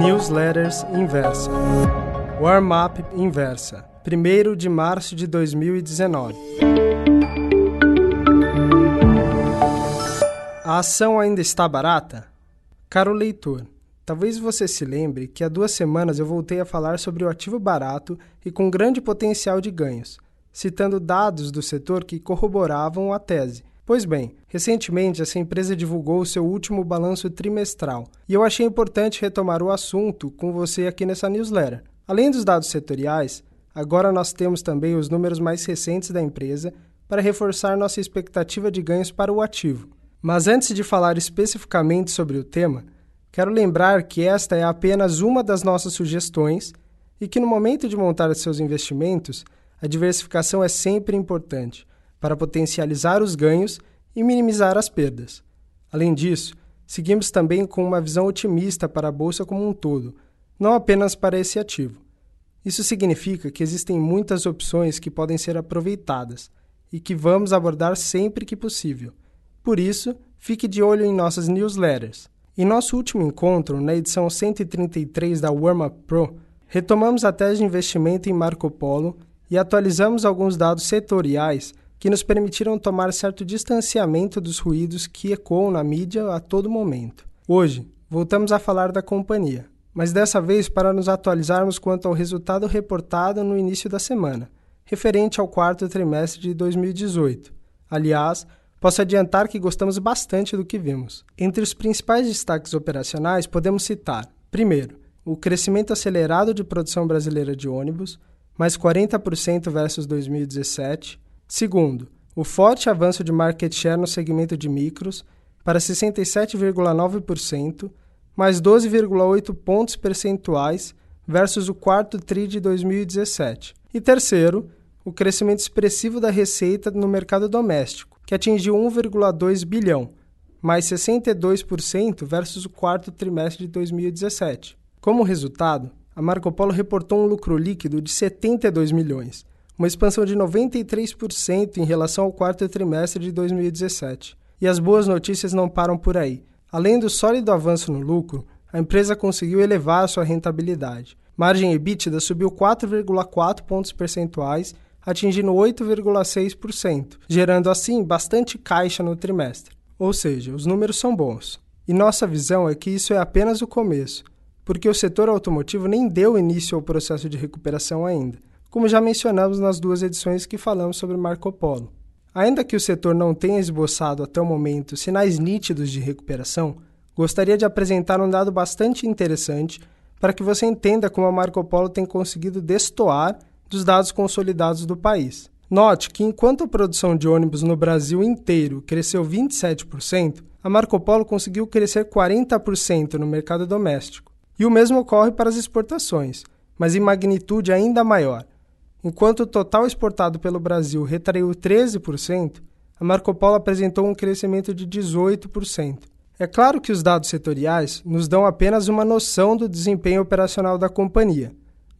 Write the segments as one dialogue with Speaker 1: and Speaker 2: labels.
Speaker 1: Newsletters Inversa. Warm Up Inversa. 1 de março de 2019. A ação ainda está barata? Caro leitor, talvez você se lembre que há duas semanas eu voltei a falar sobre o ativo barato e com grande potencial de ganhos, citando dados do setor que corroboravam a tese. Pois bem, recentemente essa empresa divulgou seu último balanço trimestral e eu achei importante retomar o assunto com você aqui nessa newsletter. Além dos dados setoriais, agora nós temos também os números mais recentes da empresa para reforçar nossa expectativa de ganhos para o ativo. Mas antes de falar especificamente sobre o tema, quero lembrar que esta é apenas uma das nossas sugestões e que no momento de montar seus investimentos, a diversificação é sempre importante para potencializar os ganhos e minimizar as perdas. Além disso, seguimos também com uma visão otimista para a bolsa como um todo, não apenas para esse ativo. Isso significa que existem muitas opções que podem ser aproveitadas e que vamos abordar sempre que possível. Por isso, fique de olho em nossas newsletters. Em nosso último encontro, na edição 133 da Warm Up Pro, retomamos a tese de investimento em Marco Polo e atualizamos alguns dados setoriais que nos permitiram tomar certo distanciamento dos ruídos que ecoam na mídia a todo momento. Hoje, voltamos a falar da companhia, mas dessa vez para nos atualizarmos quanto ao resultado reportado no início da semana, referente ao quarto trimestre de 2018. Aliás, posso adiantar que gostamos bastante do que vimos. Entre os principais destaques operacionais, podemos citar: primeiro, o crescimento acelerado de produção brasileira de ônibus, mais 40% versus 2017. Segundo, o forte avanço de market share no segmento de micros para 67,9%, mais 12,8 pontos percentuais versus o quarto TRI de 2017. E terceiro, o crescimento expressivo da receita no mercado doméstico, que atingiu 1,2 bilhão, mais 62% versus o quarto trimestre de 2017. Como resultado, a Marco Polo reportou um lucro líquido de 72 milhões, uma expansão de 93% em relação ao quarto trimestre de 2017. E as boas notícias não param por aí. Além do sólido avanço no lucro, a empresa conseguiu elevar sua rentabilidade. Margem EBITDA subiu 4,4 pontos percentuais, atingindo 8,6%, gerando assim bastante caixa no trimestre. Ou seja, os números são bons. E nossa visão é que isso é apenas o começo, porque o setor automotivo nem deu início ao processo de recuperação ainda como já mencionamos nas duas edições que falamos sobre Marco Polo. Ainda que o setor não tenha esboçado até o momento sinais nítidos de recuperação, gostaria de apresentar um dado bastante interessante para que você entenda como a Marco Polo tem conseguido destoar dos dados consolidados do país. Note que enquanto a produção de ônibus no Brasil inteiro cresceu 27%, a Marco Polo conseguiu crescer 40% no mercado doméstico. E o mesmo ocorre para as exportações, mas em magnitude ainda maior. Enquanto o total exportado pelo Brasil retraiu 13%, a Marco Polo apresentou um crescimento de 18%. É claro que os dados setoriais nos dão apenas uma noção do desempenho operacional da companhia.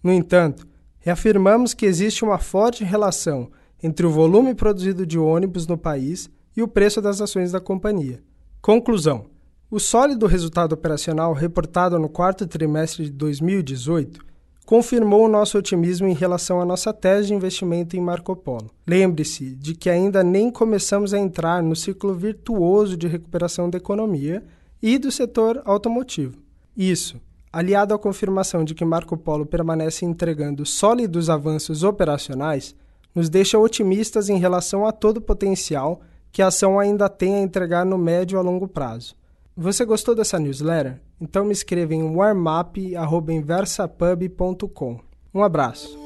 Speaker 1: No entanto, reafirmamos que existe uma forte relação entre o volume produzido de ônibus no país e o preço das ações da companhia. Conclusão: o sólido resultado operacional reportado no quarto trimestre de 2018 confirmou o nosso otimismo em relação à nossa tese de investimento em Marco Polo. Lembre-se de que ainda nem começamos a entrar no ciclo virtuoso de recuperação da economia e do setor automotivo. Isso, aliado à confirmação de que Marco Polo permanece entregando sólidos avanços operacionais, nos deixa otimistas em relação a todo o potencial que a ação ainda tem a entregar no médio a longo prazo. Você gostou dessa newsletter? Então me escreva em warmup.inversapub.com. Um abraço.